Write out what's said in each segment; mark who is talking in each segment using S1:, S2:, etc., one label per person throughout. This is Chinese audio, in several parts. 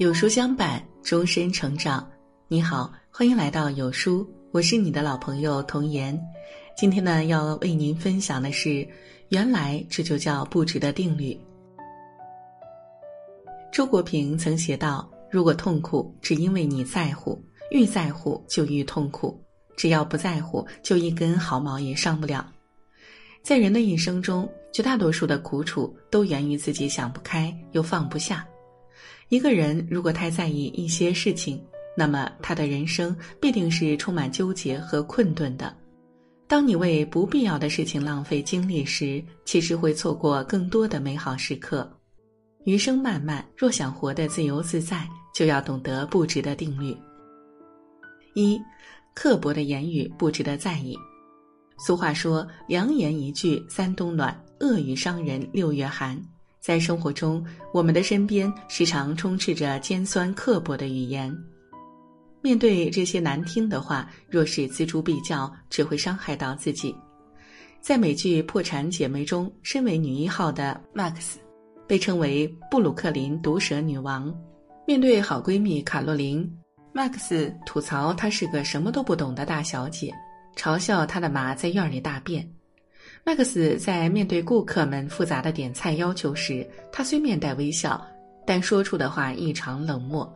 S1: 有书相伴，终身成长。你好，欢迎来到有书，我是你的老朋友童言。今天呢，要为您分享的是，原来这就叫不值得定律。周国平曾写道：“如果痛苦只因为你在乎，愈在乎就愈痛苦；只要不在乎，就一根毫毛也伤不了。”在人的一生中，绝大多数的苦楚都源于自己想不开又放不下。一个人如果太在意一些事情，那么他的人生必定是充满纠结和困顿的。当你为不必要的事情浪费精力时，其实会错过更多的美好时刻。余生漫漫，若想活得自由自在，就要懂得不值得定律。一，刻薄的言语不值得在意。俗话说：“良言一句三冬暖，恶语伤人六月寒。”在生活中，我们的身边时常充斥着尖酸刻薄的语言。面对这些难听的话，若是锱铢必较，只会伤害到自己。在美剧《破产姐妹》中，身为女一号的 Max，被称为布鲁克林毒舌女王。面对好闺蜜卡洛琳，Max 吐槽她是个什么都不懂的大小姐，嘲笑她的马在院里大便。麦克斯在面对顾客们复杂的点菜要求时，他虽面带微笑，但说出的话异常冷漠。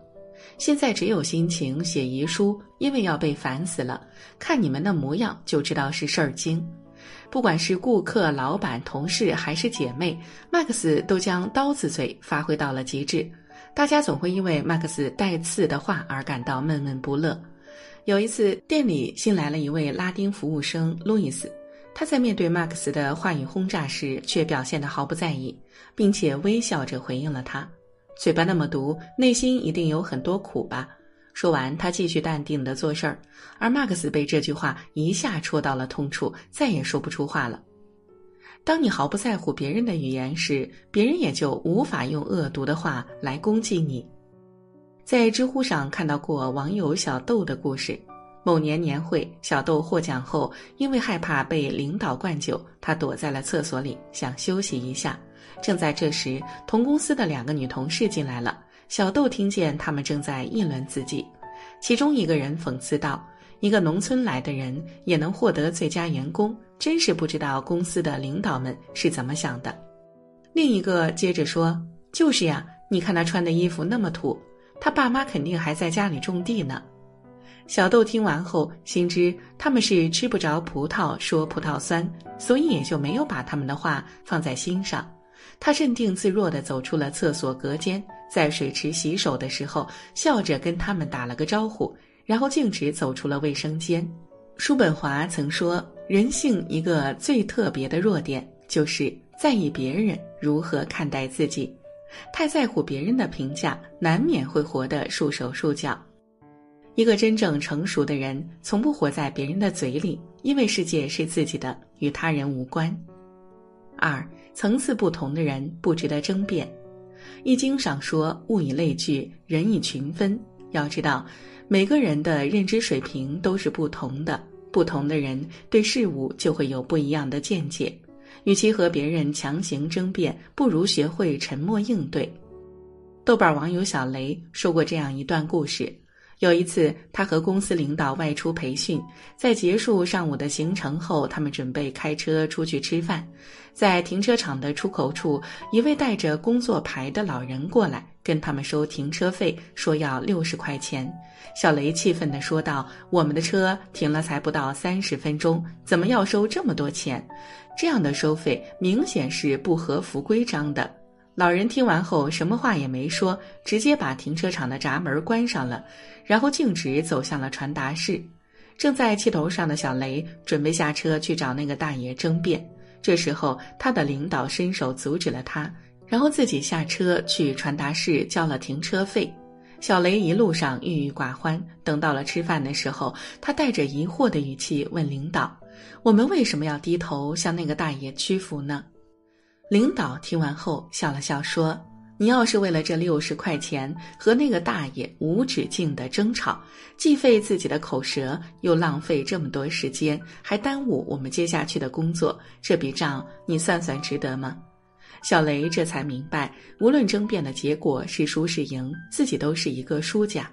S1: 现在只有心情写遗书，因为要被烦死了。看你们的模样，就知道是事儿精。不管是顾客、老板、同事还是姐妹，麦克斯都将刀子嘴发挥到了极致。大家总会因为麦克斯带刺的话而感到闷闷不乐。有一次，店里新来了一位拉丁服务生路易斯。他在面对马克思的话语轰炸时，却表现得毫不在意，并且微笑着回应了他。嘴巴那么毒，内心一定有很多苦吧？说完，他继续淡定地做事儿。而马克思被这句话一下戳到了痛处，再也说不出话了。当你毫不在乎别人的语言时，别人也就无法用恶毒的话来攻击你。在知乎上看到过网友小豆的故事。某年年会，小豆获奖后，因为害怕被领导灌酒，他躲在了厕所里，想休息一下。正在这时，同公司的两个女同事进来了。小豆听见他们正在议论自己，其中一个人讽刺道：“一个农村来的人也能获得最佳员工，真是不知道公司的领导们是怎么想的。”另一个接着说：“就是呀，你看他穿的衣服那么土，他爸妈肯定还在家里种地呢。”小豆听完后，心知他们是吃不着葡萄说葡萄酸，所以也就没有把他们的话放在心上。他镇定自若地走出了厕所隔间，在水池洗手的时候，笑着跟他们打了个招呼，然后径直走出了卫生间。叔本华曾说，人性一个最特别的弱点，就是在意别人如何看待自己。太在乎别人的评价，难免会活得束手束脚。一个真正成熟的人，从不活在别人的嘴里，因为世界是自己的，与他人无关。二层次不同的人不值得争辩，《易经》上说：“物以类聚，人以群分。”要知道，每个人的认知水平都是不同的，不同的人对事物就会有不一样的见解。与其和别人强行争辩，不如学会沉默应对。豆瓣网友小雷说过这样一段故事。有一次，他和公司领导外出培训，在结束上午的行程后，他们准备开车出去吃饭。在停车场的出口处，一位带着工作牌的老人过来跟他们收停车费，说要六十块钱。小雷气愤地说道：“我们的车停了才不到三十分钟，怎么要收这么多钱？这样的收费明显是不合符规章的。”老人听完后，什么话也没说，直接把停车场的闸门关上了，然后径直走向了传达室。正在气头上的小雷准备下车去找那个大爷争辩，这时候他的领导伸手阻止了他，然后自己下车去传达室交了停车费。小雷一路上郁郁寡欢，等到了吃饭的时候，他带着疑惑的语气问领导：“我们为什么要低头向那个大爷屈服呢？”领导听完后笑了笑，说：“你要是为了这六十块钱和那个大爷无止境的争吵，既费自己的口舌，又浪费这么多时间，还耽误我们接下去的工作，这笔账你算算值得吗？”小雷这才明白，无论争辩的结果是输是赢，自己都是一个输家。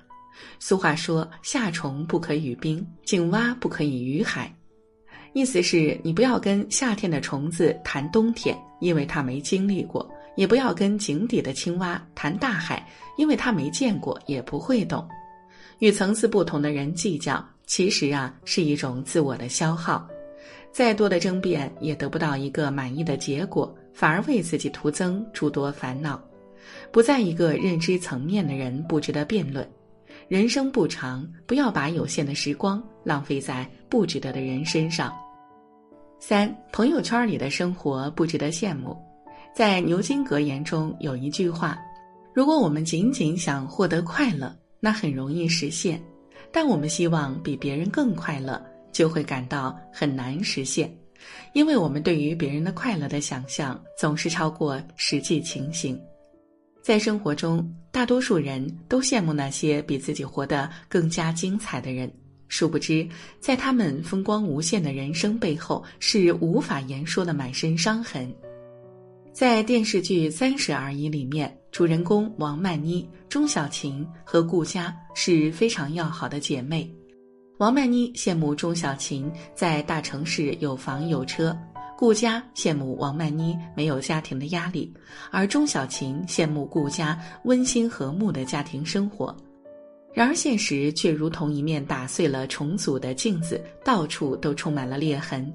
S1: 俗话说：“夏虫不可语冰，井蛙不可以语海。”意思是你不要跟夏天的虫子谈冬天，因为它没经历过；也不要跟井底的青蛙谈大海，因为它没见过，也不会懂。与层次不同的人计较，其实啊是一种自我的消耗。再多的争辩也得不到一个满意的结果。反而为自己徒增诸多烦恼，不在一个认知层面的人不值得辩论。人生不长，不要把有限的时光浪费在不值得的人身上。三，朋友圈里的生活不值得羡慕。在牛津格言中有一句话：如果我们仅仅想获得快乐，那很容易实现；但我们希望比别人更快乐，就会感到很难实现。因为我们对于别人的快乐的想象总是超过实际情形，在生活中，大多数人都羡慕那些比自己活得更加精彩的人，殊不知，在他们风光无限的人生背后，是无法言说的满身伤痕。在电视剧《三十而已》里面，主人公王曼妮、钟小琴和顾佳是非常要好的姐妹。王曼妮羡慕钟小琴在大城市有房有车，顾佳羡慕王曼妮没有家庭的压力，而钟小琴羡慕顾佳温馨和睦的家庭生活。然而现实却如同一面打碎了重组的镜子，到处都充满了裂痕。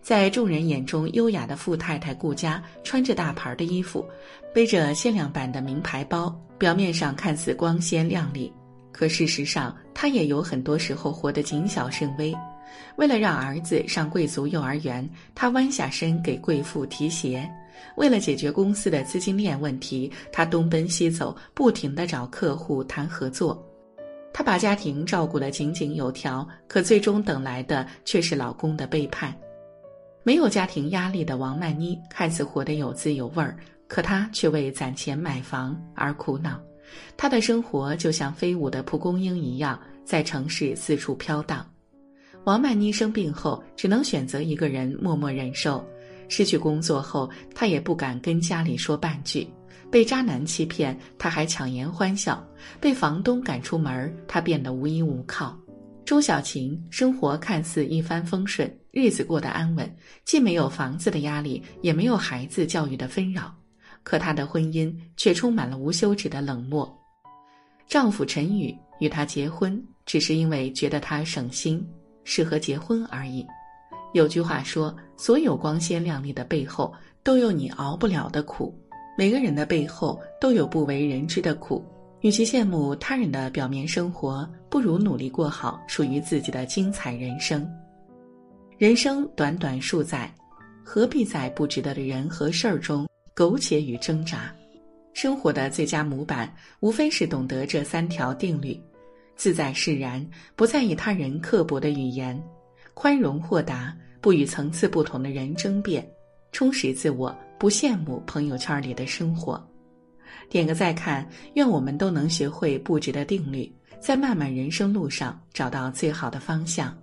S1: 在众人眼中优雅的富太太顾佳，穿着大牌的衣服，背着限量版的名牌包，表面上看似光鲜亮丽。可事实上，她也有很多时候活得谨小慎微。为了让儿子上贵族幼儿园，她弯下身给贵妇提鞋；为了解决公司的资金链问题，他东奔西走，不停地找客户谈合作。她把家庭照顾得井井有条，可最终等来的却是老公的背叛。没有家庭压力的王曼妮看似活得有滋有味儿，可她却为攒钱买房而苦恼。她的生活就像飞舞的蒲公英一样，在城市四处飘荡。王曼妮生病后，只能选择一个人默默忍受。失去工作后，她也不敢跟家里说半句。被渣男欺骗，她还强颜欢笑；被房东赶出门，她变得无依无靠。钟小琴生活看似一帆风顺，日子过得安稳，既没有房子的压力，也没有孩子教育的纷扰。可她的婚姻却充满了无休止的冷漠。丈夫陈宇与她结婚，只是因为觉得她省心，适合结婚而已。有句话说：“所有光鲜亮丽的背后，都有你熬不了的苦。”每个人的背后都有不为人知的苦。与其羡慕他人的表面生活，不如努力过好属于自己的精彩人生。人生短短数载，何必在不值得的人和事儿中？苟且与挣扎，生活的最佳模板无非是懂得这三条定律：自在释然，不在意他人刻薄的语言；宽容豁达，不与层次不同的人争辩；充实自我，不羡慕朋友圈里的生活。点个再看，愿我们都能学会布局的定律，在漫漫人生路上找到最好的方向。